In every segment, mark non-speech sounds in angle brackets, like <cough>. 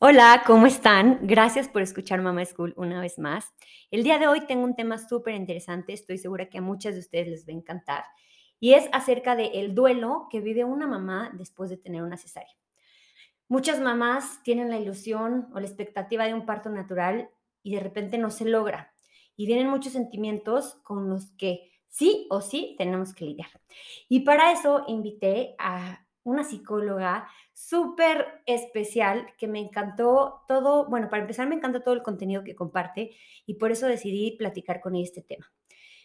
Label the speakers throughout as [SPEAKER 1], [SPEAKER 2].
[SPEAKER 1] Hola, ¿cómo están? Gracias por escuchar Mama School una vez más. El día de hoy tengo un tema súper interesante, estoy segura que a muchas de ustedes les va a encantar, y es acerca del el duelo que vive una mamá después de tener una cesárea. Muchas mamás tienen la ilusión o la expectativa de un parto natural y de repente no se logra, y vienen muchos sentimientos con los que sí o sí tenemos que lidiar. Y para eso invité a una psicóloga súper especial que me encantó todo, bueno, para empezar me encanta todo el contenido que comparte y por eso decidí platicar con ella este tema.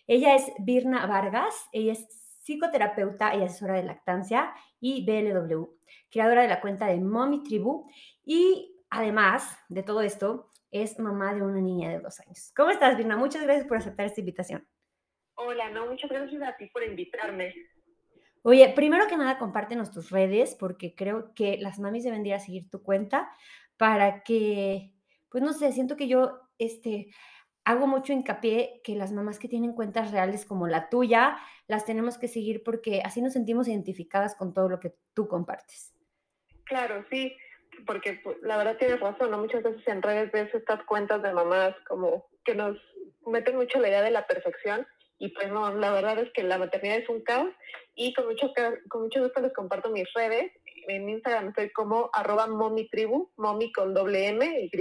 [SPEAKER 1] Ella es Birna Vargas, ella es psicoterapeuta y asesora de lactancia y BLW, creadora de la cuenta de Mommy Tribu y además de todo esto es mamá de una niña de dos años. ¿Cómo estás, Birna? Muchas gracias por aceptar esta invitación.
[SPEAKER 2] Hola, no, muchas gracias a ti por invitarme.
[SPEAKER 1] Oye, primero que nada, compártenos tus redes, porque creo que las mamis deben ir a seguir tu cuenta para que, pues no sé, siento que yo, este, hago mucho hincapié que las mamás que tienen cuentas reales como la tuya, las tenemos que seguir porque así nos sentimos identificadas con todo lo que tú compartes.
[SPEAKER 2] Claro, sí, porque pues, la verdad tienes razón, ¿no? Muchas veces en redes ves estas cuentas de mamás como que nos meten mucho la idea de la perfección y pues no, la verdad es que la maternidad es un caos y con mucho, con mucho gusto les comparto mis redes. En Instagram estoy como arroba momitribu, momi con doble M, Y,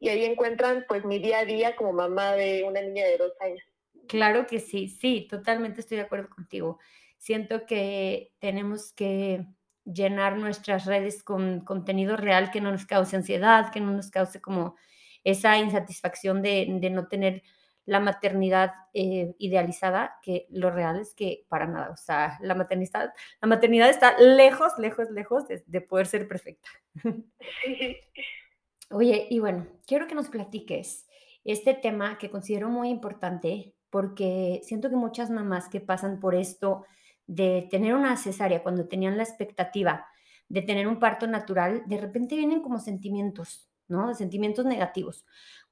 [SPEAKER 2] y ahí encuentran pues mi día a día como mamá de una niña de dos años.
[SPEAKER 1] Claro que sí, sí, totalmente estoy de acuerdo contigo. Siento que tenemos que llenar nuestras redes con contenido real que no nos cause ansiedad, que no nos cause como esa insatisfacción de, de no tener la maternidad eh, idealizada, que lo real es que para nada, o sea, la maternidad, la maternidad está lejos, lejos, lejos de, poder ser perfecta. Oye, y bueno, quiero que nos platiques este tema que considero muy importante porque siento que muchas mamás que pasan por esto de tener una cesárea cuando tenían la expectativa de tener un parto natural, de repente vienen como sentimientos, ¿no? De sentimientos negativos.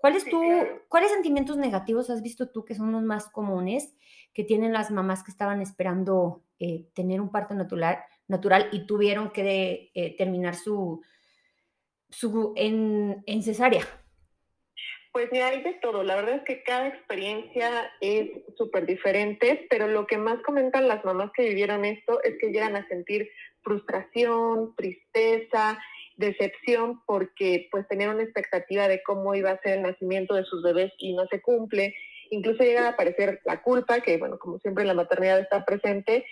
[SPEAKER 1] ¿Cuáles, tú, ¿Cuáles sentimientos negativos has visto tú que son los más comunes que tienen las mamás que estaban esperando eh, tener un parto natural, natural y tuvieron que eh, terminar su, su en, en cesárea?
[SPEAKER 2] Pues mira, hay de todo. La verdad es que cada experiencia es súper diferente, pero lo que más comentan las mamás que vivieron esto es que llegan a sentir frustración, tristeza, decepción porque pues tenían una expectativa de cómo iba a ser el nacimiento de sus bebés y no se cumple. Incluso llega a aparecer la culpa, que bueno, como siempre la maternidad está presente.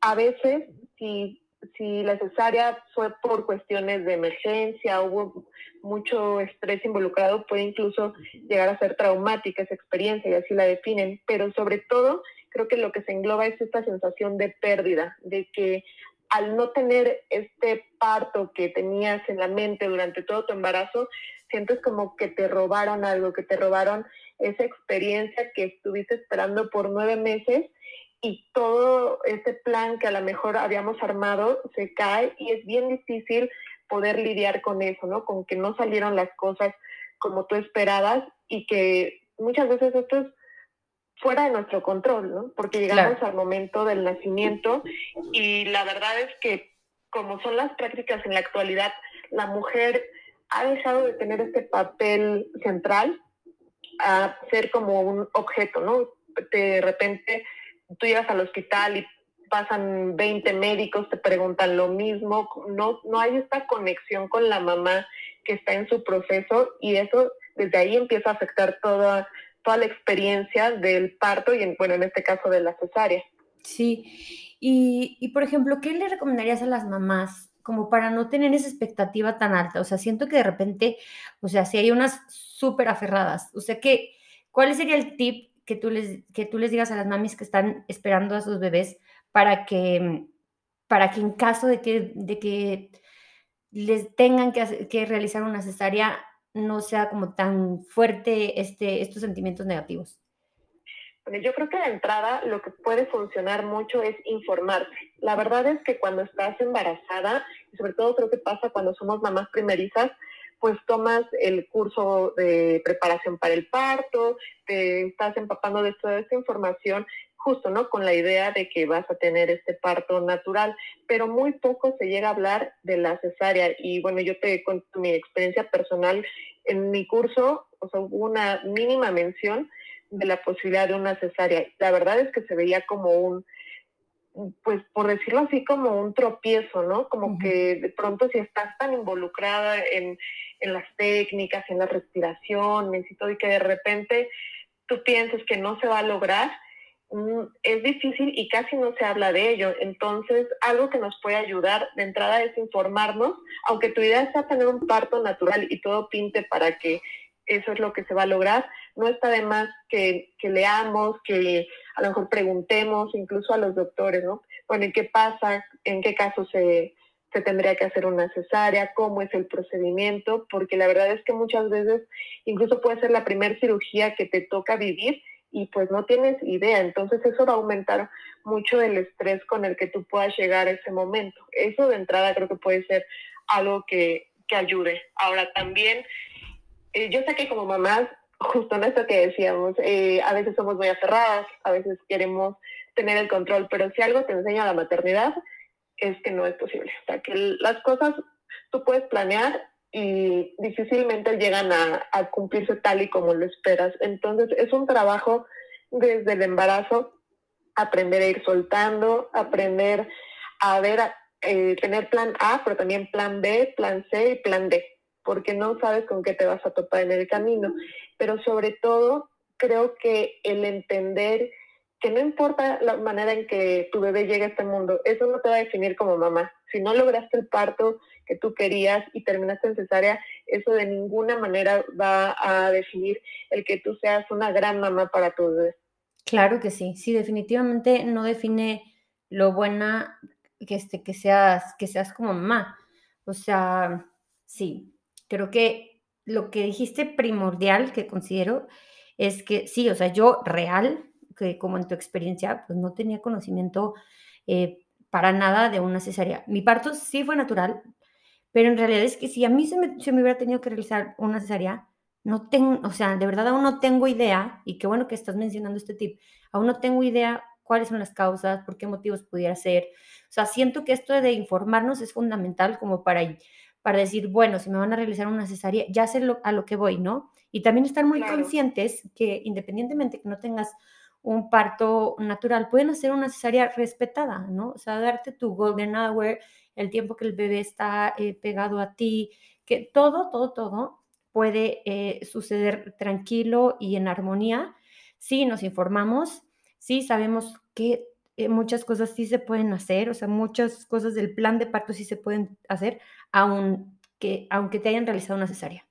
[SPEAKER 2] A veces, si, si la cesárea fue por cuestiones de emergencia, hubo mucho estrés involucrado, puede incluso llegar a ser traumática esa experiencia y así la definen. Pero sobre todo, creo que lo que se engloba es esta sensación de pérdida, de que al no tener este parto que tenías en la mente durante todo tu embarazo, sientes como que te robaron algo, que te robaron esa experiencia que estuviste esperando por nueve meses y todo este plan que a lo mejor habíamos armado se cae y es bien difícil poder lidiar con eso, ¿no? Con que no salieron las cosas como tú esperabas y que muchas veces esto es fuera de nuestro control, ¿no? Porque llegamos al momento del nacimiento y la verdad es que como son las prácticas en la actualidad, la mujer ha dejado de tener este papel central a ser como un objeto, ¿no? De repente tú llegas al hospital y pasan 20 médicos, te preguntan lo mismo, no, no hay esta conexión con la mamá que está en su proceso y eso desde ahí empieza a afectar toda toda la experiencia del parto y, en, bueno, en este caso de la cesárea.
[SPEAKER 1] Sí, y, y por ejemplo, ¿qué le recomendarías a las mamás como para no tener esa expectativa tan alta? O sea, siento que de repente, o sea, si hay unas súper aferradas, o sea, que, ¿cuál sería el tip que tú, les, que tú les digas a las mamis que están esperando a sus bebés para que, para que en caso de que, de que les tengan que, que realizar una cesárea, no sea como tan fuerte este, estos sentimientos negativos?
[SPEAKER 2] Bueno, yo creo que de entrada lo que puede funcionar mucho es informarse. La verdad es que cuando estás embarazada, y sobre todo creo que pasa cuando somos mamás primerizas, pues tomas el curso de preparación para el parto, te estás empapando de toda esta información justo, ¿no? Con la idea de que vas a tener este parto natural, pero muy poco se llega a hablar de la cesárea. Y bueno, yo te cuento mi experiencia personal. En mi curso, o sea, hubo una mínima mención de la posibilidad de una cesárea. La verdad es que se veía como un, pues por decirlo así, como un tropiezo, ¿no? Como que de pronto si estás tan involucrada en, en las técnicas, en la respiración, y todo, y que de repente tú pienses que no se va a lograr, es difícil y casi no se habla de ello. Entonces, algo que nos puede ayudar de entrada es informarnos, aunque tu idea sea tener un parto natural y todo pinte para que eso es lo que se va a lograr, no está de más que, leamos, que a lo mejor preguntemos incluso a los doctores, ¿no? Bueno, ¿qué pasa? ¿En qué caso se, se tendría que hacer una cesárea, cómo es el procedimiento, porque la verdad es que muchas veces incluso puede ser la primera cirugía que te toca vivir y pues no tienes idea, entonces eso va a aumentar mucho el estrés con el que tú puedas llegar a ese momento. Eso de entrada creo que puede ser algo que, que ayude. Ahora también, eh, yo sé que como mamás, justo en esto que decíamos, eh, a veces somos muy aferradas, a veces queremos tener el control, pero si algo te enseña la maternidad, es que no es posible. O sea, que las cosas tú puedes planear y difícilmente llegan a, cumplirse tal y como lo esperas. Entonces es un trabajo desde el embarazo, aprender a ir soltando, aprender a ver, eh, tener plan A, pero también plan B, plan C y plan D, porque no sabes con qué te vas a topar en el camino. Pero sobre todo, creo que el entender que no importa la manera en que tu bebé llegue a este mundo, eso no te va a definir como mamá. Si no lograste el parto que tú querías y terminaste en cesárea, eso de ninguna manera va a definir el que tú seas una gran mamá para tu.
[SPEAKER 1] Claro que sí, sí, definitivamente no define lo buena que, este, que, seas, que seas como mamá. O sea, sí, creo que lo que dijiste primordial que considero es que sí, o sea, yo real, que como en tu experiencia, pues no tenía conocimiento eh, para nada de una cesárea. Mi parto sí fue natural, pero en realidad es que si a mí se me, se me hubiera tenido que realizar una cesárea, no tengo, o sea, de verdad aún no tengo idea, y qué bueno que estás mencionando este tip, aún no tengo idea cuáles son las causas, por qué motivos pudiera ser. O sea, siento que esto de informarnos es fundamental como para, para decir, bueno, si me van a realizar una cesárea, ya sé a lo que voy, ¿no? Y también estar muy conscientes que independientemente que no tengas un parto natural, pueden hacer una cesárea respetada, ¿no? O sea, darte tu golden hour, el tiempo que el bebé está eh, pegado a ti, que todo, todo, todo puede eh, suceder tranquilo y en armonía si nos informamos, si sabemos que eh, muchas cosas sí se pueden hacer, o sea, muchas cosas del plan de parto sí se pueden hacer, aunque, aunque te hayan realizado una cesárea.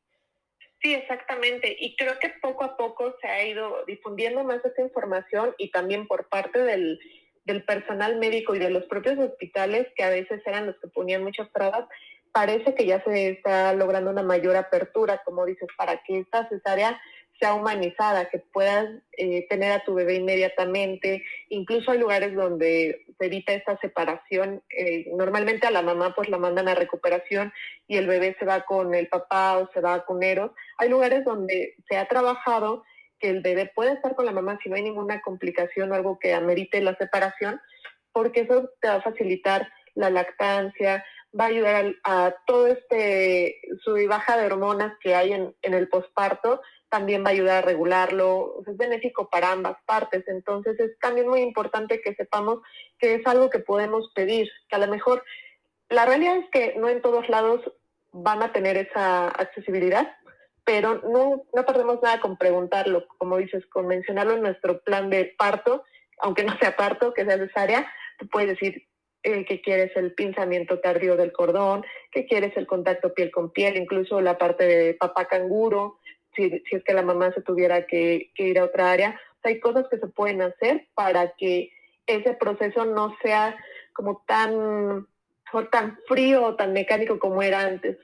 [SPEAKER 2] Sí, exactamente. Y creo que poco a poco se ha ido difundiendo más esta información y también por parte del, del personal médico y de los propios hospitales, que a veces eran los que ponían muchas trabas, parece que ya se está logrando una mayor apertura, como dices, para que esta cesárea sea humanizada, que puedas eh, tener a tu bebé inmediatamente. Incluso hay lugares donde se evita esta separación. Eh, normalmente a la mamá pues la mandan a recuperación y el bebé se va con el papá o se va con Eros. Hay lugares donde se ha trabajado que el bebé puede estar con la mamá si no hay ninguna complicación o algo que amerite la separación, porque eso te va a facilitar la lactancia, va a ayudar a, todo este sub y baja de hormonas que hay en, en el posparto también va a ayudar a regularlo, es benéfico para ambas partes. Entonces es también muy importante que sepamos que es algo que podemos pedir, que a lo mejor la realidad es que no en todos lados van a tener esa accesibilidad, pero no, no perdemos nada con preguntarlo, como dices, con mencionarlo en nuestro plan de parto, aunque no sea parto, que sea cesárea, tú puedes decir eh, que quieres el pinzamiento tardío del cordón, que quieres el contacto piel con piel, incluso la parte de papá canguro, si, es que la mamá se tuviera que, ir a otra área. hay cosas que se pueden hacer para que ese proceso no sea como tan, tan frío o tan mecánico como era antes.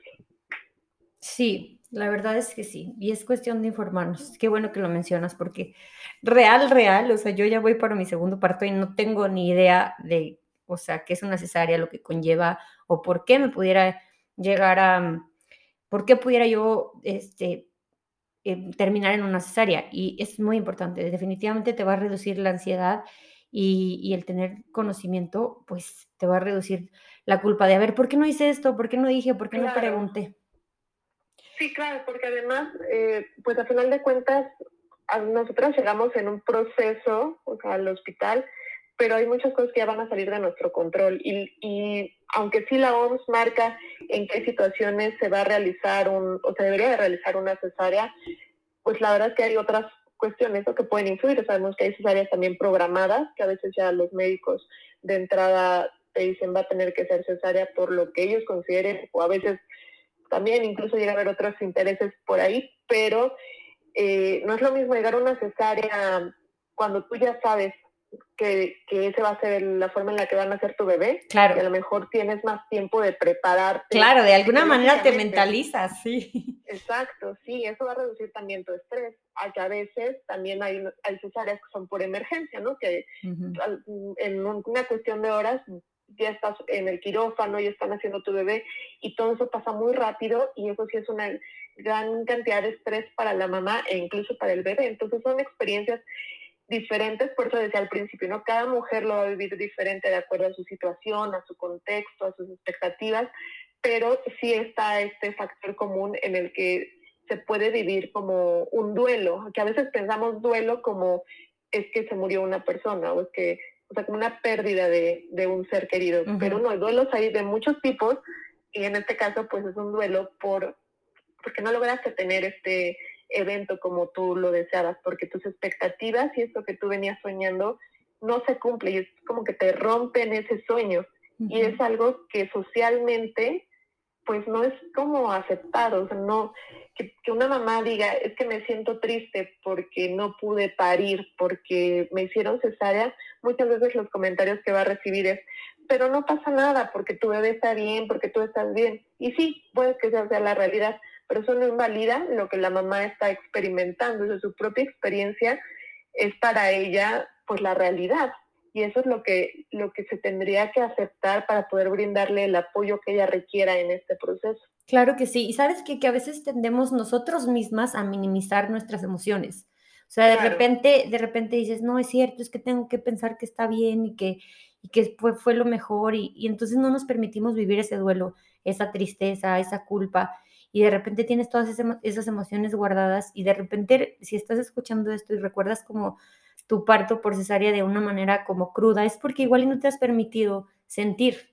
[SPEAKER 1] Sí, la verdad es que sí, y es cuestión de informarnos. Qué bueno que lo mencionas, porque real, real, o sea, yo ya voy para mi segundo parto y no tengo ni idea de, o sea, qué es una cesárea, lo que conlleva, o por qué me pudiera llegar a, por qué pudiera yo, este, eh, terminar en una cesárea y es muy importante, definitivamente te va a reducir la ansiedad y, el tener conocimiento, pues te va a reducir la culpa de, a ver, ¿por qué no hice esto? ¿Por qué no dije? ¿Por qué no pregunté?
[SPEAKER 2] Sí, claro, porque además, eh, pues a final de cuentas, nosotros llegamos en un proceso, o sea, al hospital, pero hay muchas cosas que ya van a salir de nuestro control. Y, y aunque sí la OMS marca en qué situaciones se va a realizar un, o se debería de realizar una cesárea, pues la verdad es que hay otras cuestiones que pueden influir. Sabemos que hay cesáreas también programadas, que a veces ya los médicos de entrada te dicen va a tener que ser cesárea por lo que ellos consideren, o a veces también incluso llega a haber otros intereses por ahí, pero eh, no es lo mismo llegar a una cesárea cuando tú ya sabes que, que esa va a ser la forma en la que van a ser tu bebé.
[SPEAKER 1] Claro.
[SPEAKER 2] Y a lo mejor tienes más tiempo de prepararte.
[SPEAKER 1] Claro, de alguna manera te mentalizas, sí.
[SPEAKER 2] Exacto, sí, eso va a reducir también tu estrés. que a veces también hay, hay cesáreas que son por emergencia, ¿no? Que en una cuestión de horas ya estás en el quirófano y están haciendo tu bebé y todo eso pasa muy rápido y eso sí es una gran cantidad de estrés para la mamá e incluso para el bebé. Entonces son experiencias diferentes, por eso decía al principio, ¿no? Cada mujer lo va a vivir diferente de acuerdo a su situación, a su contexto, a sus expectativas, pero sí está este factor común en el que se puede vivir como un duelo, que a veces pensamos duelo como es que se murió una persona o es que, o sea, como una pérdida de, de un ser querido, pero no, duelos hay de muchos tipos y en este caso pues es un duelo por porque no lograste tener este evento como tú lo deseabas, porque tus expectativas y esto que tú venías soñando no se cumple y es como que te rompen ese sueño. Y es algo que socialmente pues no es como aceptado, o sea, no, que, que, una mamá diga, es que me siento triste porque no pude parir, porque me hicieron cesárea, muchas veces los comentarios que va a recibir es, pero no pasa nada porque tu bebé está bien, porque tú estás bien. Y sí, puede que sea la realidad, pero eso no invalida lo que la mamá está experimentando, o su propia experiencia es para ella pues la realidad y eso es lo que, lo que se tendría que aceptar para poder brindarle el apoyo que ella requiera en este proceso.
[SPEAKER 1] Claro que sí, y sabes que, que a veces tendemos nosotros mismas a minimizar nuestras emociones. O sea, de repente, de repente dices, no, es cierto, es que tengo que pensar que está bien y que, y que fue, fue lo mejor, y, y entonces no nos permitimos vivir ese duelo, esa tristeza, esa culpa y de repente tienes todas esas emociones guardadas y de repente si estás escuchando esto y recuerdas como tu parto por cesárea de una manera como cruda, es porque igual no te has permitido sentir.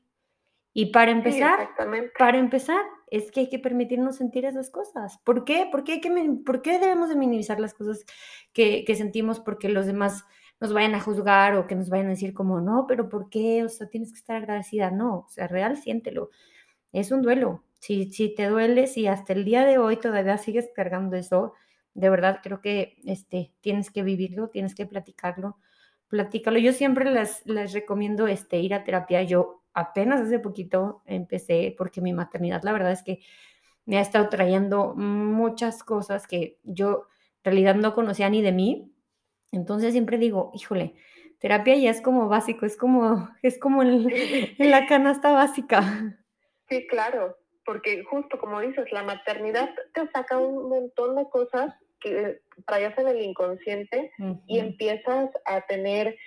[SPEAKER 1] Y para empezar, para empezar, es que hay que permitirnos sentir esas cosas. ¿Por qué? ¿Por qué, hay que, por qué debemos de minimizar las cosas que, que sentimos porque los demás nos vayan a juzgar o que nos vayan a decir como, no, pero ¿por qué? O sea, tienes que estar agradecida. No, o sea, real, siéntelo. Es un duelo. Si, si te duele, si hasta el día de hoy todavía sigues cargando eso, de verdad creo que este, tienes que vivirlo, tienes que platicarlo, platícalo. Yo siempre les, les recomiendo este, ir a terapia. Yo apenas hace poquito empecé porque mi maternidad, la verdad es que me ha estado trayendo muchas cosas que yo en realidad no conocía ni de mí. Entonces siempre digo, híjole, terapia ya es como básico, es como, <laughs> es como en la canasta básica.
[SPEAKER 2] Sí, claro porque justo como dices, la maternidad te saca un montón de cosas que traías en el inconsciente y empiezas a tener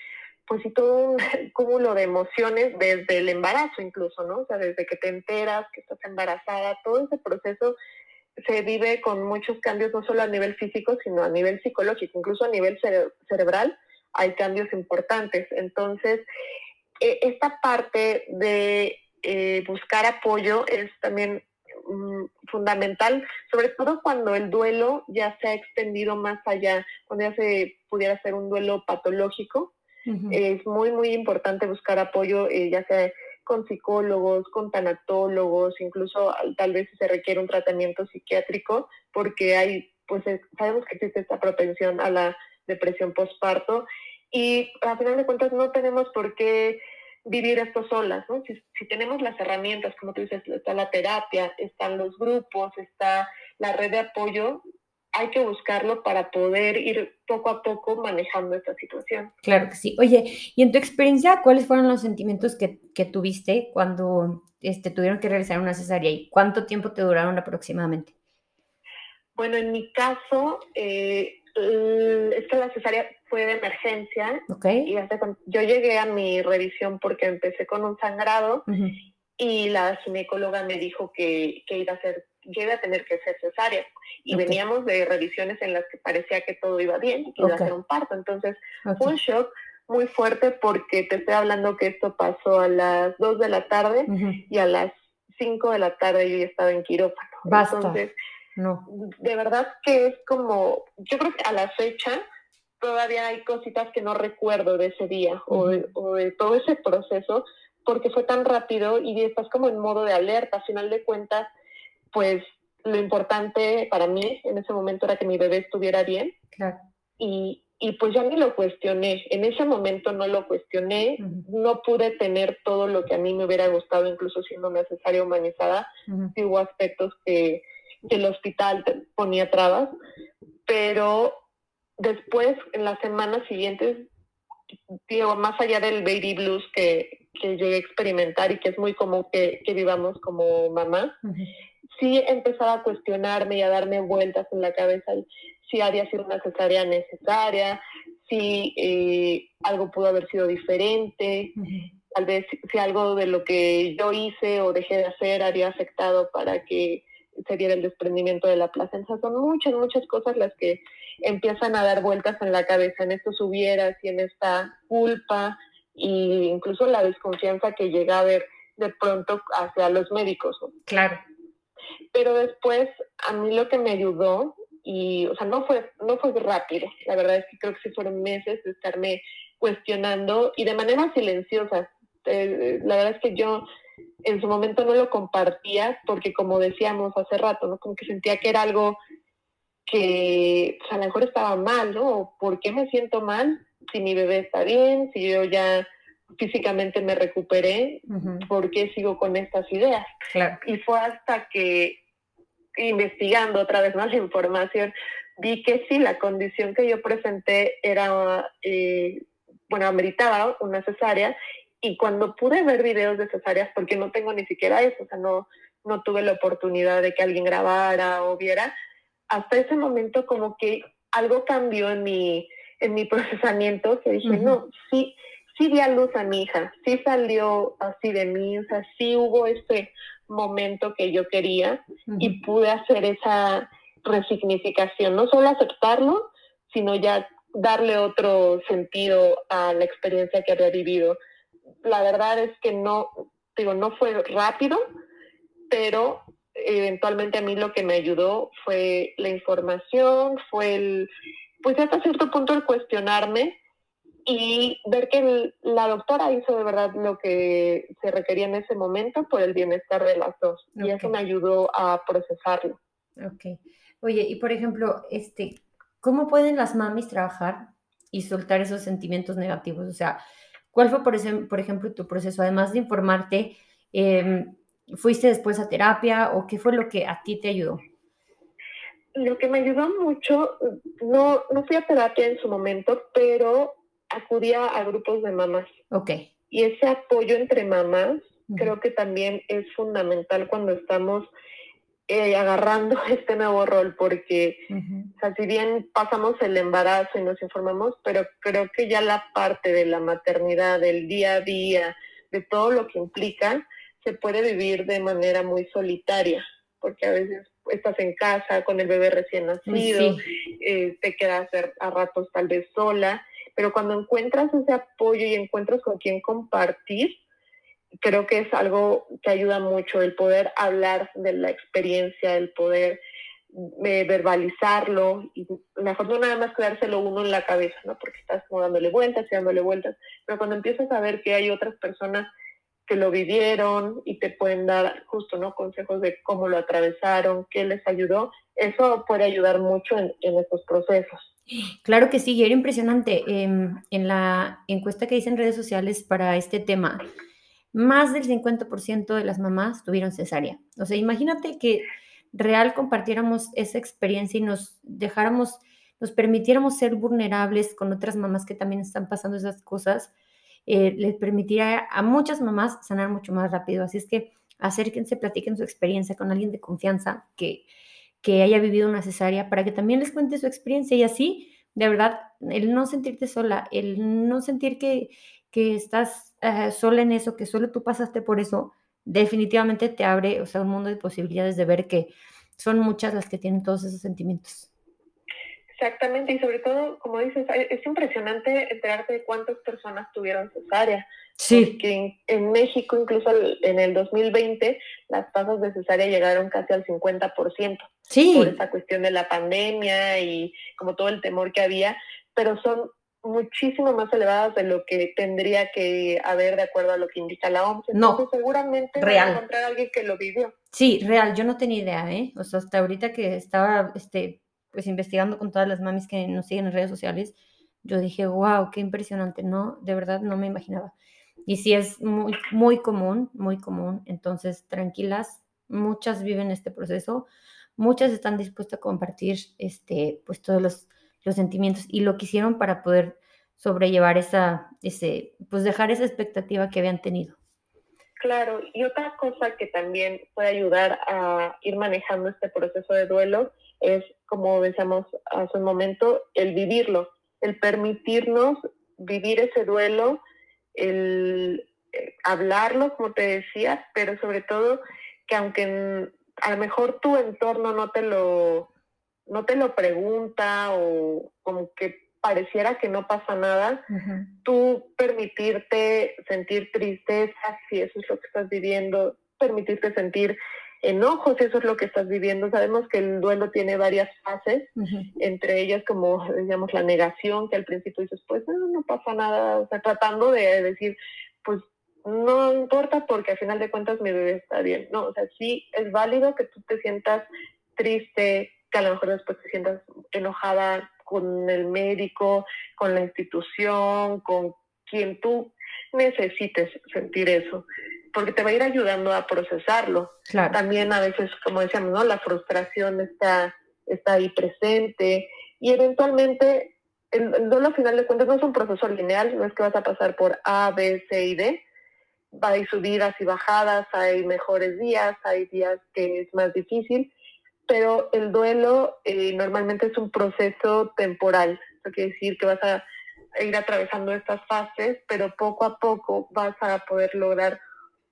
[SPEAKER 2] pues y todo un <laughs> cúmulo de emociones desde el embarazo incluso, ¿no? O sea, desde que te enteras que estás embarazada, todo ese proceso se vive con muchos cambios, no solo a nivel físico, sino a nivel psicológico, incluso a nivel cerebral hay cambios importantes. Entonces, e, esta parte de eh, buscar apoyo es también mm, fundamental, sobre todo cuando el duelo ya se ha extendido más allá, cuando ya se pudiera ser un duelo patológico. Es muy, muy importante buscar apoyo, eh, ya sea con psicólogos, con tanatólogos, incluso tal vez se requiere un tratamiento psiquiátrico, porque hay, pues sabemos que existe esta propensión a la depresión postparto y a final de cuentas no tenemos por qué vivir esto solas, ¿no? Si, tenemos las herramientas, como tú dices, está la terapia, están los grupos, está la red de apoyo, hay que buscarlo para poder ir poco a poco manejando esta situación.
[SPEAKER 1] Claro que sí. Oye, y en tu experiencia, ¿cuáles fueron los sentimientos que, que tuviste cuando este, tuvieron que realizar una cesárea y cuánto tiempo te duraron aproximadamente?
[SPEAKER 2] Bueno, en mi caso, eh, es que la cesárea fue de emergencia.
[SPEAKER 1] Okay.
[SPEAKER 2] Y yo llegué a mi revisión porque empecé con un sangrado y la ginecóloga me dijo que, que iba a ser iba a tener que ser cesárea. Y veníamos de revisiones en las que parecía que todo iba bien, que iba a ser un parto. Entonces fue un shock muy fuerte porque te estoy hablando que esto pasó a las 2 de la tarde y a las 5 de la tarde yo ya estaba en quirófano.
[SPEAKER 1] Basta.
[SPEAKER 2] Entonces,
[SPEAKER 1] no.
[SPEAKER 2] de verdad que es como, yo creo que a la fecha todavía hay cositas que no recuerdo de ese día o, de, todo ese proceso porque fue tan rápido y estás como en modo de alerta. A final de cuentas, pues lo importante para mí en ese momento era que mi bebé estuviera bien.
[SPEAKER 1] Claro.
[SPEAKER 2] Y, y pues ya ni lo cuestioné. En ese momento no lo cuestioné, no pude tener todo lo que a mí me hubiera gustado, incluso siendo necesaria humanizada. hubo aspectos que, que, el hospital ponía trabas, pero después, en las semanas siguientes, digo, más allá del baby blues que, que llegué a experimentar y que es muy común que, que vivamos como mamá, sí empezaba a cuestionarme y a darme vueltas en la cabeza si había sido una cesárea necesaria, si eh, algo pudo haber sido diferente, tal vez si algo de lo que yo hice o dejé de hacer había afectado para que se diera el desprendimiento de la placenta. Son muchas, muchas cosas las que empiezan a dar vueltas en la cabeza, en estos hubieras y en esta culpa e incluso la desconfianza que llega a haber de pronto hacia los médicos.
[SPEAKER 1] Claro.
[SPEAKER 2] Pero después a mí lo que me ayudó y, o sea, no fue, no fue rápido. La verdad es que creo que sí fueron meses de estarme cuestionando y de manera silenciosa. Eh, la verdad es que yo en su momento no lo compartía porque, como decíamos hace rato, ¿no? Como que sentía que era algo que pues, a lo mejor estaba mal, ¿no? ¿Por qué me siento mal si mi bebé está bien, si yo ya físicamente me recuperé, ¿por qué sigo con estas ideas? Y fue hasta que investigando otra vez más la información, vi que sí, la condición que yo presenté era, eh, bueno, ameritaba una cesárea. Y cuando pude ver videos de cesáreas, porque no tengo ni siquiera eso, o sea, no, no tuve la oportunidad de que alguien grabara o viera, hasta ese momento como que algo cambió en mi, en mi <laughs> procesamiento, que dije, no, sí, sí di a luz a mi hija, sí salió así de mí, o sea, sí hubo este momento que yo quería y pude hacer esa resignificación, no solo aceptarlo, sino ya darle otro sentido a la experiencia que había vivido. La verdad es que no, digo, no fue rápido, pero eventualmente a mí lo que me ayudó fue la información, fue el, pues hasta cierto punto el cuestionarme y ver que la doctora hizo de verdad lo que se requería en ese momento por el bienestar de las dos. Y eso me ayudó a procesarlo.
[SPEAKER 1] Ok. Oye, y por ejemplo, este, ¿cómo pueden las mamis trabajar y soltar esos sentimientos negativos? O sea, ¿cuál fue, por, ese, por ejemplo, tu proceso? Además de informarte, em, ¿fuiste después a terapia o qué fue lo que a ti te ayudó?
[SPEAKER 2] Lo que me ayudó mucho, no, no fui a terapia en su momento, pero acudía a grupos de mamás.
[SPEAKER 1] Ok.
[SPEAKER 2] Y ese apoyo entre mamás creo que también es fundamental cuando estamos eh, agarrando <laughs> este nuevo rol, porque si bien pasamos el embarazo y nos informamos, pero creo que ya la parte de la maternidad, del día a día, de todo lo que implica, se puede vivir de manera muy solitaria, porque a veces estás en casa con el bebé recién nacido, eh, te quedas a ratos tal vez sola pero cuando encuentras ese apoyo y encuentras con quién compartir, creo que es algo que ayuda mucho el poder hablar de la experiencia, el poder eh, verbalizarlo y mejor no nada más quedárselo uno en la cabeza, ¿no? Porque estás como dándole vueltas y dándole vueltas, pero cuando empiezas a ver que hay otras personas que lo vivieron y te pueden dar justo, ¿no? Consejos de cómo lo atravesaron, qué les ayudó, eso puede ayudar mucho en, en estos procesos.
[SPEAKER 1] Claro que sí, y era impresionante. Em, en la encuesta que hice en redes sociales para este tema, más del 50% de las mamás tuvieron cesárea. O sea, imagínate que real compartiéramos esa experiencia y nos dejáramos, nos permitiéramos ser vulnerables con otras mamás que también están pasando esas cosas, eh, les permitiría a muchas mamás sanar mucho más rápido. Así es que acérquense, platiquen su experiencia con alguien de confianza que que haya vivido una cesárea para que también les cuente su experiencia y así, de verdad, el no sentirte sola, el no sentir que, que estás uh, sola en eso, que solo tú pasaste por eso, definitivamente te abre, o sea, un mundo de posibilidades de ver que son muchas las que tienen todos esos sentimientos.
[SPEAKER 2] Exactamente, y sobre todo, como dices, es impresionante enterarte de cuántas personas tuvieron cesárea. Sí. Porque en, México, incluso en el 2020, las tasas de cesárea llegaron casi al 50%. Sí. Por esa cuestión de la pandemia y como todo el temor que había, pero son muchísimo más elevadas de lo que tendría que haber de acuerdo a lo que indica la OMS. Entonces, no, seguramente real. a encontrar a alguien que lo vivió.
[SPEAKER 1] Sí, real, yo no tenía idea, ¿eh? O sea, hasta ahorita que estaba este, pues investigando con todas las mamis que nos siguen en redes sociales, yo dije, wow, qué impresionante, ¿no? De verdad no me imaginaba. Y sí es muy, muy común, muy común. Entonces, tranquilas, muchas viven este proceso, muchas están dispuestas a compartir este, pues todos los, los sentimientos y lo que hicieron para poder sobrellevar esa, ese, pues dejar esa expectativa que habían tenido.
[SPEAKER 2] Claro, y otra cosa que también puede ayudar a ir manejando este proceso de duelo es, como decíamos hace un momento, el vivirlo, el permitirnos vivir ese duelo, el eh, hablarlo, como te decía, pero sobre todo que aunque a lo mejor tu entorno no te lo, no te lo pregunta o como que pareciera que no pasa nada, tú permitirte sentir tristeza si eso es lo que estás viviendo, permitirte sentir enojo si eso es lo que estás viviendo. Sabemos que el duelo tiene varias fases, entre ellas como decíamos la negación, que al principio dices, pues no, no pasa nada, o sea, tratando de decir, pues no importa porque al final de cuentas mi bebé está bien. No, o sea, sí es válido que tú te sientas triste, que a lo mejor después te sientas enojada con el médico, con la institución, con quien tú necesites sentir eso, porque te va a ir ayudando a procesarlo. También a veces, como decíamos, ¿no? la frustración está, está ahí presente y eventualmente el, el duelo al final de cuentas no es un proceso lineal, no es que vas a pasar por A, B, C y D, va a ir subidas y bajadas, hay mejores días, hay días que es más difícil, pero el duelo eh, normalmente es un proceso temporal. Eso quiere decir que vas a ir atravesando estas fases, pero poco a poco vas a poder lograr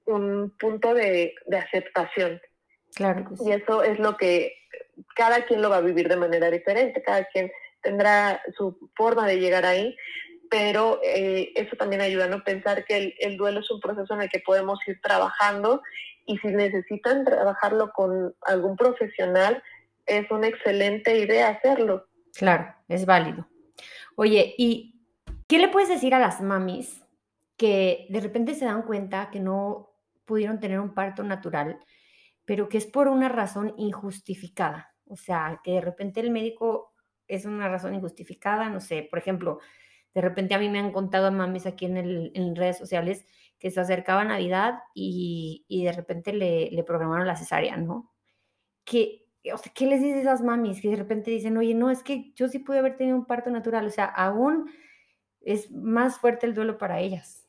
[SPEAKER 2] un punto de, aceptación. Claro. Y eso es lo que cada quien lo va a vivir de manera diferente, cada quien tendrá su forma de llegar ahí, pero eh, eso también ayuda a no pensar que el, el, duelo es un proceso en el que podemos ir trabajando y si necesitan trabajarlo con algún profesional, es una excelente idea hacerlo.
[SPEAKER 1] Claro, es válido. Oye, ¿y qué le puedes decir a las mamis que de repente se dan cuenta que no pudieron tener un parto natural, pero que es por una razón injustificada? O sea, que de repente el médico es una razón injustificada, no sé, por ejemplo, de repente a mí me han contado a mamis aquí en, el, en redes sociales que se acercaba Navidad y, y de repente le, programaron la cesárea, ¿no? ¿Qué, o ¿Qué les dices a esas mamis que de repente dicen, oye, no, es que yo sí pude haber tenido un parto natural? O sea, aún es más fuerte el duelo para ellas.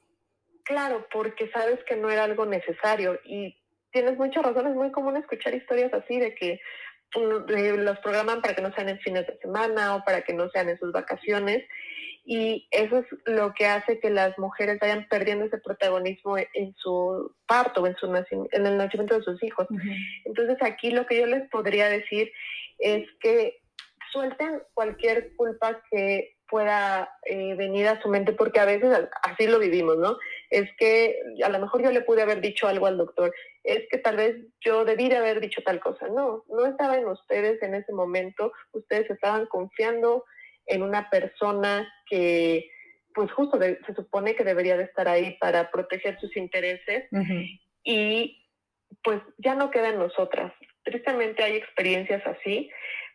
[SPEAKER 2] Claro, porque sabes que no era algo necesario y tienes mucha razón, es muy común escuchar historias así de que mm, los programan para que no sean en fines de semana o para que no sean en sus vacaciones y eso es lo que hace que las mujeres vayan perdiendo ese protagonismo en su parto, en, su en el nacimiento de sus hijos. Entonces aquí lo que yo les podría decir es que suelten cualquier culpa que pueda eh, venir a su mente, porque a veces así lo vivimos, ¿no? Es que a lo mejor yo le pude haber dicho algo al doctor, es que tal vez yo debí de haber dicho tal cosa. No, no estaba en ustedes en ese momento, ustedes estaban confiando en una persona que pues justo se supone que debería de estar ahí para proteger sus intereses y pues ya no queda en nosotras. Tristemente hay experiencias así,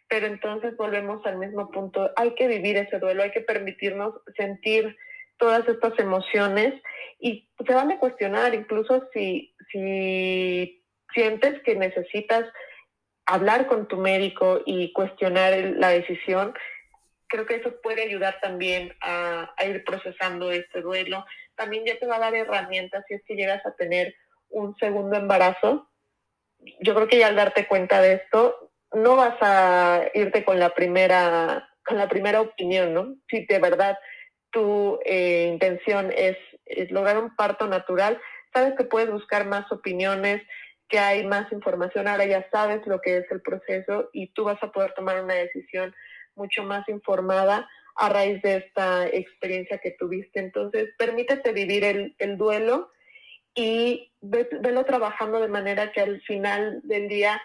[SPEAKER 2] pero entonces volvemos al mismo punto, hay que vivir ese duelo, hay que permitirnos sentir todas estas emociones y se van a cuestionar incluso si, si sientes que necesitas hablar con tu médico y cuestionar la decisión, creo que eso puede ayudar también a, ir procesando este duelo. También ya te va a dar herramientas si es que llegas a tener un segundo embarazo. Yo creo que ya al darte cuenta de esto, no vas a irte con la primera, con la primera opinión, ¿no? Si de verdad tu eh, intención es, lograr un parto natural, sabes que puedes buscar más opiniones, que hay más información, ahora ya sabes lo que es el proceso y tú vas a poder tomar una decisión mucho más informada a raíz de esta experiencia que tuviste. Entonces, permítete vivir el, el duelo y velo trabajando de manera que al final del día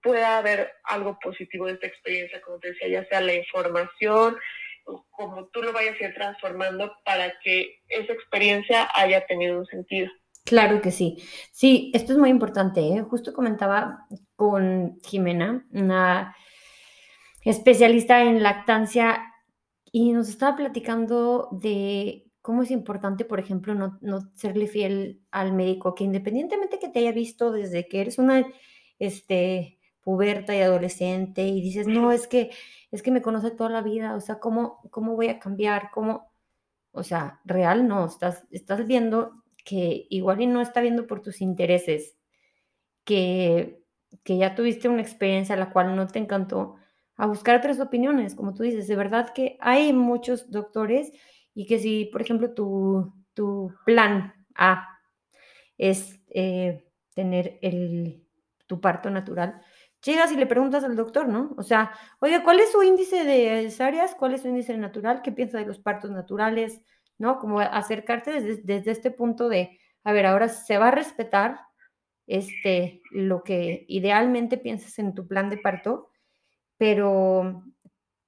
[SPEAKER 2] pueda haber algo positivo de esta experiencia, como te decía, ya sea la información, como tú lo vayas a ir transformando para que esa experiencia haya tenido un sentido.
[SPEAKER 1] Claro que sí. Sí, esto es muy importante. ¿eh? Justo comentaba con Jimena, una especialista en lactancia, y nos estaba platicando de cómo es importante, por ejemplo, no, serle fiel al médico, que independientemente que te haya visto desde que eres una este, puberta y adolescente y dices, no, es que, es que me conoce toda la vida, o sea, ¿cómo, cómo voy a cambiar? ¿Cómo? O sea, real no, estás, estás viendo que igual y no está viendo por tus intereses, que, que ya tuviste una experiencia a la cual no te encantó, a buscar otras opiniones, como tú dices, de verdad que hay muchos doctores y que si, por ejemplo, tu, tu plan A es eh, tener el, tu parto natural, llegas y le preguntas al doctor, ¿no? O sea, oye, ¿cuál es su índice de cesáreas? ¿Cuál es su índice natural? ¿Qué piensa de los partos naturales? ¿No? Como acercarte desde, desde este punto de, a ver, ahora se va a respetar este, lo que idealmente piensas en tu plan de parto, pero,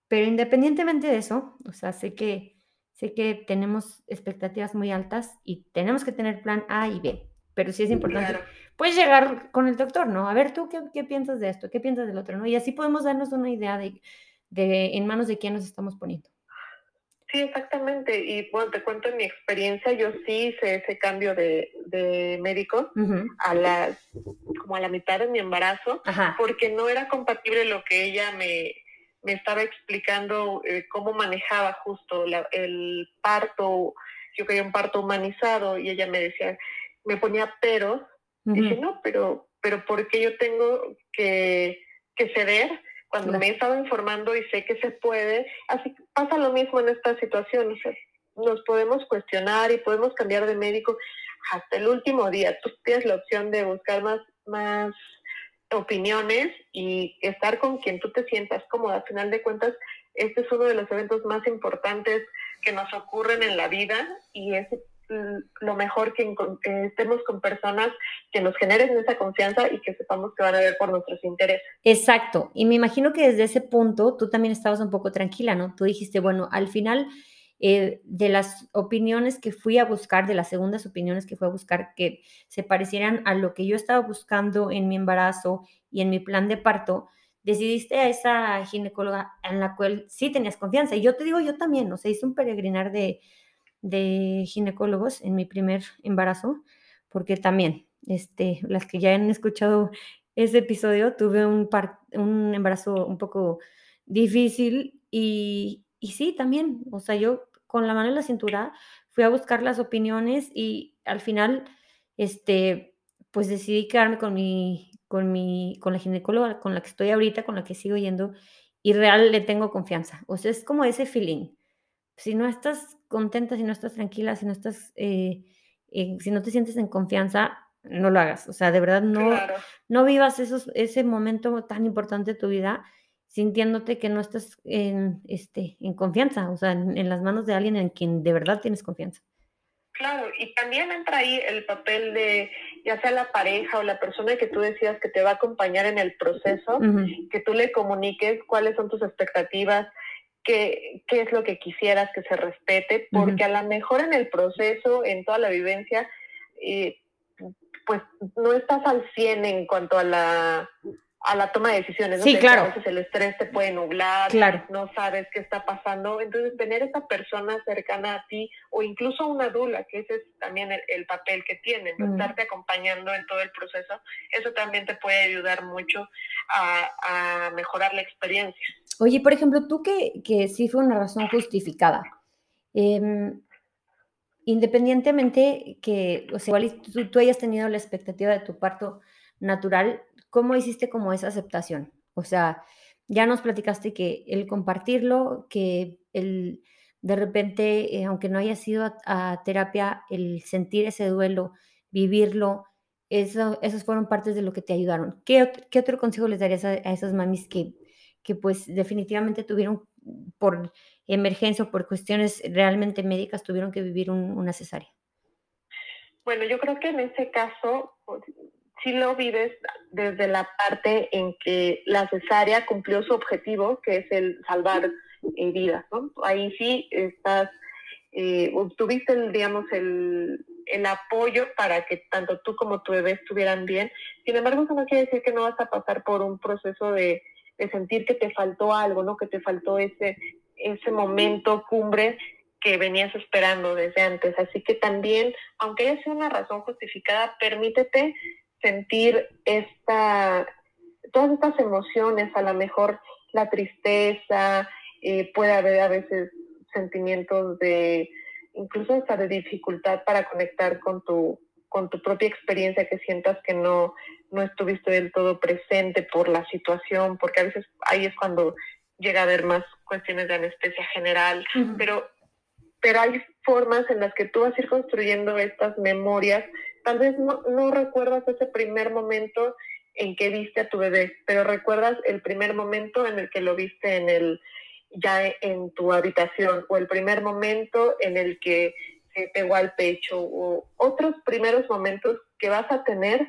[SPEAKER 1] pero independientemente de eso, o sea, sé que, sé que tenemos expectativas muy altas y tenemos que tener plan A y B, pero sí es importante. Puedes llegar con el doctor, ¿no? A ver, tú qué, qué, piensas de esto, qué piensas del otro, ¿no? Y así podemos darnos una idea de, de en manos de quién nos estamos poniendo.
[SPEAKER 2] Sí, exactamente. Y bueno, te cuento en mi experiencia, yo sí hice ese cambio de, de médico a las, como a la mitad de mi embarazo, porque no era compatible lo que ella me, me estaba explicando, eh, cómo manejaba justo el parto. Yo quería un parto humanizado y ella me decía, me ponía peros. Dije, no, pero, pero ¿por qué yo tengo que, que ceder? cuando me he estado informando y sé que se puede, así pasa lo mismo en esta situación, nos podemos cuestionar y podemos cambiar de médico hasta el último día. Tú tienes la opción de buscar más, más opiniones y estar con quien tú te sientas cómoda. Al final de cuentas, este es uno de los eventos más importantes que nos ocurren en la vida y es lo mejor que, estemos con personas que nos generen esa confianza y que sepamos que van a ver por nuestros intereses.
[SPEAKER 1] Exacto. Y me imagino que desde ese punto tú también estabas un poco tranquila, ¿no? Tú dijiste, bueno, al final eh, de las opiniones que fui a buscar, de las segundas opiniones que fui a buscar que se parecieran a lo que yo estaba buscando en mi embarazo y en mi plan de parto, decidiste a esa ginecóloga en la cual sí tenías confianza. Y yo te digo, yo también, o sea, hice un peregrinar de de ginecólogos en mi primer embarazo, porque también, este, las que ya han escuchado ese episodio, tuve un, un embarazo un poco difícil y, y sí, también, o sea, yo con la mano en la cintura fui a buscar las opiniones y al final, este, pues decidí quedarme con mi, con mi, con la ginecóloga con la que estoy ahorita, con la que sigo yendo y real le tengo confianza. O sea, es como ese feeling si no estás contenta, si no estás tranquila, si no estás, eh, si no te sientes en confianza, no lo hagas. O sea, de verdad no, no vivas esos, ese momento tan importante de tu vida sintiéndote que no estás en, este, en confianza, o sea, en, las manos de alguien en quien de verdad tienes confianza.
[SPEAKER 2] Claro, y también entra ahí el papel de, ya sea la pareja o la persona que tú decías que te va a acompañar en el proceso, que tú le comuniques cuáles son tus expectativas, qué, qué es lo que quisieras que se respete, porque a lo mejor en el proceso, en toda la vivencia, eh, pues no estás al 100 en cuanto a la a la toma de decisiones.
[SPEAKER 1] Sí, claro.
[SPEAKER 2] A veces el estrés te puede nublar,
[SPEAKER 1] claro.
[SPEAKER 2] no sabes qué está pasando. Entonces, tener esa persona cercana a ti o incluso una dula, que ese es también el, papel que tiene, estarte acompañando en todo el proceso, eso también te puede ayudar mucho a, a mejorar la experiencia.
[SPEAKER 1] Oye, por ejemplo, tú que, que sí fue una razón justificada, em, independientemente que, o sea, igual tú, hayas tenido la expectativa de tu parto natural, ¿cómo hiciste como esa aceptación? O sea, ya nos platicaste que el compartirlo, que el de repente, eh, aunque no haya sido a, terapia, el sentir ese duelo, vivirlo, eso, esos fueron partes de lo que te ayudaron. ¿Qué, qué otro consejo les darías a, a esas mamis que, que pues definitivamente tuvieron por emergencia o por cuestiones realmente médicas, tuvieron que vivir una cesárea?
[SPEAKER 2] Bueno, yo creo que en ese caso pues, sí lo vives desde la parte en que la cesárea cumplió su objetivo, que es el salvar eh, vidas, ¿no? Ahí sí estás, eh, obtuviste, el, digamos, el, el apoyo para que tanto tú como tu bebé estuvieran bien. Sin embargo, eso no quiere decir que no vas a pasar por un proceso de, de sentir que te faltó algo, ¿no? Que te faltó ese, ese momento cumbre que venías esperando desde antes. Así que también, aunque haya sido una razón justificada, permítete sentir esta, todas estas emociones, a lo mejor la tristeza, eh, puede haber a veces sentimientos de, incluso hasta de dificultad para conectar con tu, con tu propia experiencia, que sientas que no, no estuviste del todo presente por la situación, porque a veces ahí es cuando llega a haber más cuestiones de anestesia general, pero, pero hay formas en las que tú vas a ir construyendo estas memorias. Tal vez no, no recuerdas ese primer momento en que viste a tu bebé, pero recuerdas el primer momento en el que lo viste en el ya en tu habitación o el primer momento en el que se pegó al pecho o otros primeros momentos que vas a tener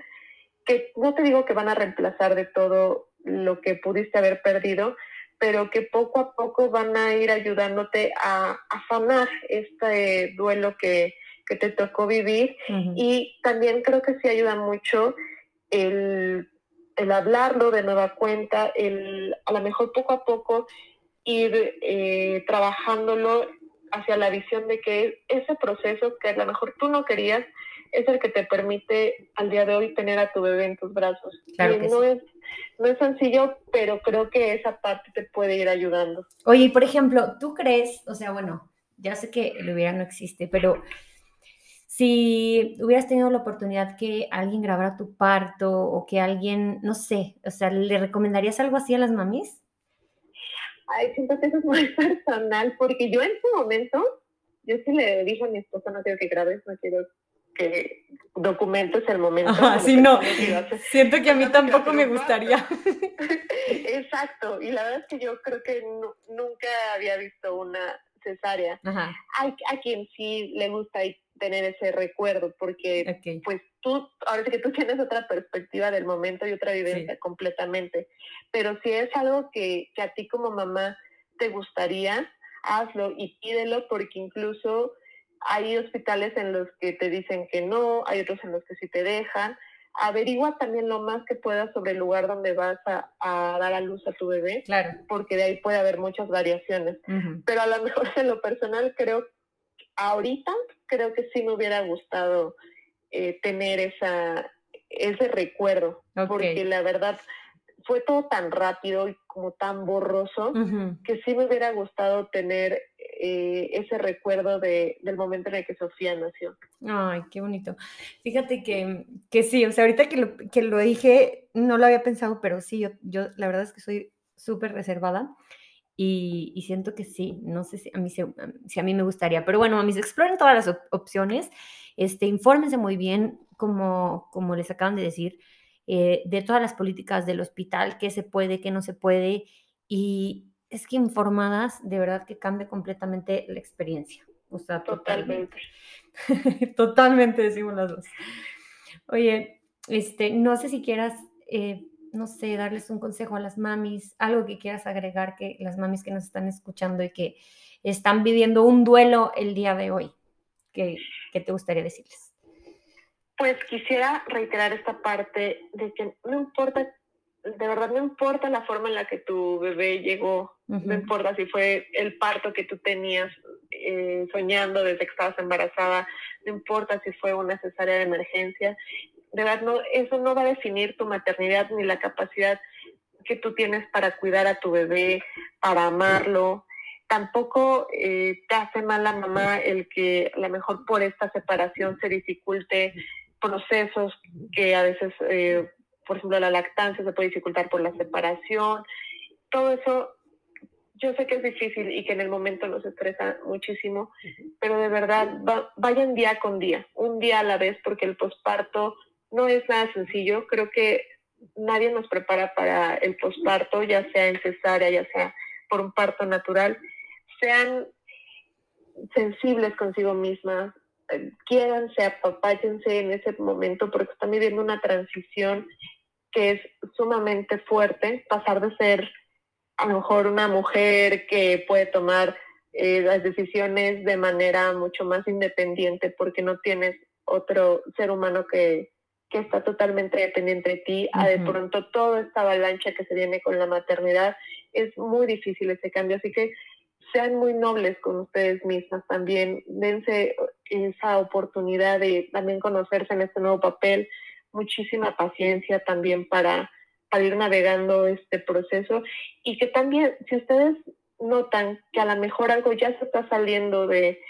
[SPEAKER 2] que no te digo que van a reemplazar de todo lo que pudiste haber perdido, pero que poco a poco van a ir ayudándote a, a sanar este duelo que, que te tocó vivir. Y también creo que sí ayuda mucho el, el hablarlo de nueva cuenta, el a lo mejor poco a poco ir eh, trabajándolo hacia la visión de que ese proceso que a lo mejor tú no querías es el que te permite al día de hoy tener a tu bebé en tus brazos. no, es, no es sencillo, pero creo que esa parte te puede ir ayudando.
[SPEAKER 1] Oye, por ejemplo, ¿tú crees, o sea, bueno, ya sé que el hubiera no existe, pero si hubieras tenido la oportunidad que alguien grabara tu parto o que alguien, no sé, o sea, ¿le recomendarías algo así a las mamis?
[SPEAKER 2] Ay, siento que eso es muy <laughs> personal, porque yo en su momento, yo sí le dije a mi esposa, no quiero que grabes, no quiero que documentes el momento.
[SPEAKER 1] Sí, no. Siento que a mí tampoco me gustaría. <laughs>
[SPEAKER 2] Exacto, y la verdad es que yo creo que nunca había visto una cesárea. Hay a quien sí le gusta tener ese recuerdo, porque pues tú, ahora sí que tú tienes otra perspectiva del momento y otra vivencia completamente, pero si es algo que, que a ti como mamá te gustaría, hazlo y pídelo porque incluso hay hospitales en los que te dicen que no, hay otros en los que sí te dejan. Averigua también lo más que puedas sobre el lugar donde vas a, dar a luz a tu bebé,
[SPEAKER 1] claro.
[SPEAKER 2] porque de ahí puede haber muchas variaciones. Pero a lo mejor en lo personal creo, ahorita creo que sí me hubiera gustado eh, tener esa, ese recuerdo, porque la verdad fue todo tan rápido y como tan borroso que sí me hubiera gustado tener eh, ese recuerdo de, del momento en el que Sofía nació.
[SPEAKER 1] Ay, qué bonito. Fíjate que, que sí, o sea, ahorita que lo, que lo dije, no lo había pensado, pero sí, yo, yo la verdad es que soy súper reservada y, y, siento que sí, no sé si a, mí, si a mí me gustaría, pero bueno, mamis, exploren todas las opciones, este, infórmense muy bien, como, como les acaban de decir, eh, de todas las políticas del hospital, qué se puede, qué no se puede, y, es que informadas, de verdad que cambia completamente la experiencia. O sea, totalmente. <laughs> Totalmente, decimos las dos. Oye, este, no sé si quieras, eh, no sé, darles un consejo a las mamis, algo que quieras agregar que las mamis que nos están escuchando y que están viviendo un duelo el día de hoy, ¿qué, qué te gustaría decirles?
[SPEAKER 2] Pues quisiera reiterar esta parte de que no importa de verdad no importa la forma en la que tu bebé llegó, no importa si fue el parto que tú tenías eh, soñando desde que estabas embarazada, no importa si fue una cesárea de emergencia, de verdad no, eso no va a definir tu maternidad ni la capacidad que tú tienes para cuidar a tu bebé, para amarlo. Tampoco eh, te hace mal la mamá el que a lo mejor por esta separación se dificulte procesos que a veces eh, por ejemplo, la lactancia se puede dificultar por la separación. Todo eso yo sé que es difícil y que en el momento nos estresa muchísimo, pero de verdad vayan día con día, un día a la vez, porque el posparto no es nada sencillo. Creo que nadie nos prepara para el posparto, ya sea en cesárea, ya sea por un parto natural. Sean sensibles consigo mismas, quiéranse, apapáchense en ese momento, porque están viviendo una transición que es sumamente fuerte, pasar de ser a lo mejor una mujer que puede tomar eh, las decisiones de manera mucho más independiente porque no tienes otro ser humano que, que está totalmente dependiente de ti, a de pronto toda esta avalancha que se viene con la maternidad, es muy difícil ese cambio, así que sean muy nobles con ustedes mismas también, dense esa oportunidad de también conocerse en este nuevo papel, muchísima paciencia también para ir navegando este proceso. Y que también si ustedes notan que a lo mejor algo ya se está saliendo de,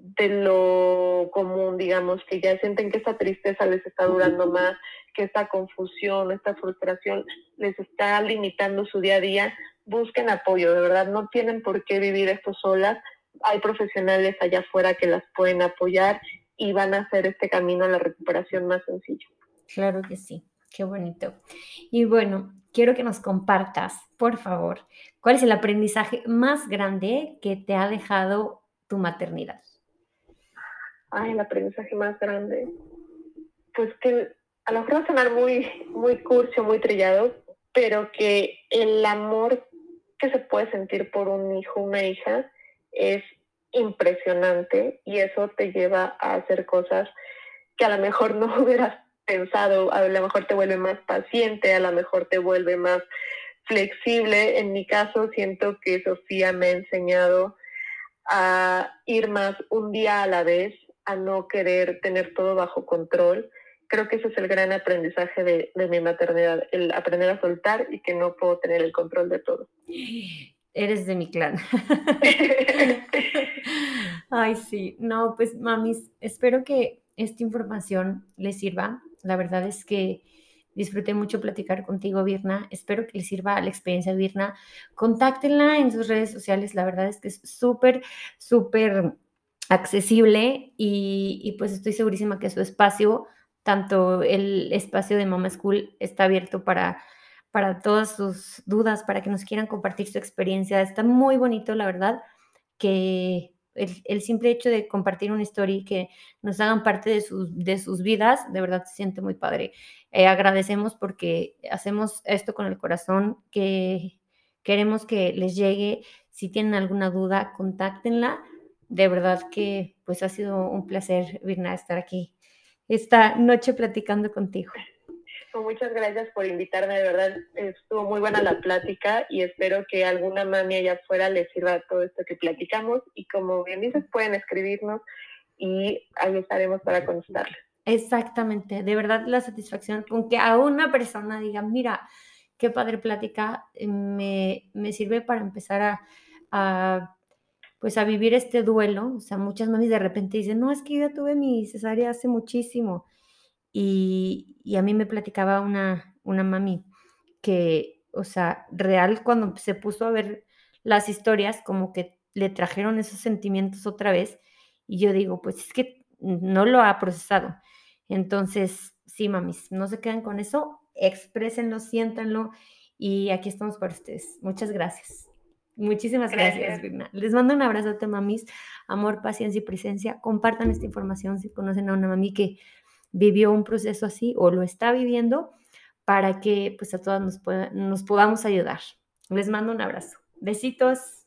[SPEAKER 2] de lo común, digamos, que ya sienten que esta tristeza les está durando más, que esta confusión, esta frustración les está limitando su día a día, busquen apoyo, de verdad, no tienen por qué vivir esto solas, hay profesionales allá afuera que las pueden apoyar y van a hacer este camino a la recuperación más sencillo.
[SPEAKER 1] Claro que sí. Qué bonito. Y bueno, quiero que nos compartas, por favor, cuál es el aprendizaje más grande que te ha dejado tu maternidad.
[SPEAKER 2] Ay, el aprendizaje más grande. Pues que a lo mejor va a sonar muy, muy curso, muy trillado, pero que el amor que se puede sentir por un hijo, una hija, es impresionante y eso te lleva a hacer cosas que a lo mejor no <laughs> hubieras pensado, a lo mejor te vuelve más paciente, a lo mejor te vuelve más flexible. En mi caso, siento que Sofía me ha enseñado a ir más un día a la vez, a no querer tener todo bajo control. Creo que ese es el gran aprendizaje de, de mi maternidad, el aprender a soltar y que no puedo tener el control de todo.
[SPEAKER 1] Eres de mi clan. <laughs> Ay, sí. No, pues mamis, espero que esta información les sirva la verdad es que disfruté mucho platicar contigo, Virna. Espero que les sirva la experiencia de Virna. Contáctenla en sus redes sociales. La verdad es que es súper, súper accesible y, pues estoy segurísima que su espacio, tanto el espacio de Mama School, está abierto para, para todas sus dudas, para que nos quieran compartir su experiencia. Está muy bonito, la verdad, que el, simple hecho de compartir una historia y que nos hagan parte de, sus, de sus vidas, de verdad se siente muy padre. Eh, agradecemos porque hacemos esto con el corazón, que queremos que les llegue. Si tienen alguna duda, contáctenla. De verdad que pues ha sido un placer, Virna, estar aquí esta noche platicando contigo.
[SPEAKER 2] Pues, muchas gracias por invitarme, de verdad estuvo muy buena la plática y espero que alguna mami allá afuera les sirva todo esto que platicamos y como bien dices pueden escribirnos y ahí estaremos para contestarles.
[SPEAKER 1] Exactamente, de verdad la satisfacción con que a una persona diga, mira, qué padre plática, eh, me, me sirve para empezar a, a, pues a vivir este duelo. O sea, muchas mamis de repente dicen, no, es que yo tuve mi cesárea hace muchísimo. Y, a mí me platicaba una, una mami que, o sea, real cuando se puso a ver las historias, como que le trajeron esos sentimientos otra vez. Y yo digo, pues es que no lo ha procesado. Entonces, sí, mamis, no se quedan con eso, exprésenlo, siéntanlo y aquí estamos para ustedes. Muchas gracias. Muchísimas gracias, gracias Les mando un abrazote, mamis. Amor, paciencia y presencia. Compartan esta información si conocen a una mami que vivió un proceso así o lo está viviendo para que pues a todas nos, nos podamos ayudar. Les mando un abrazo. Besitos.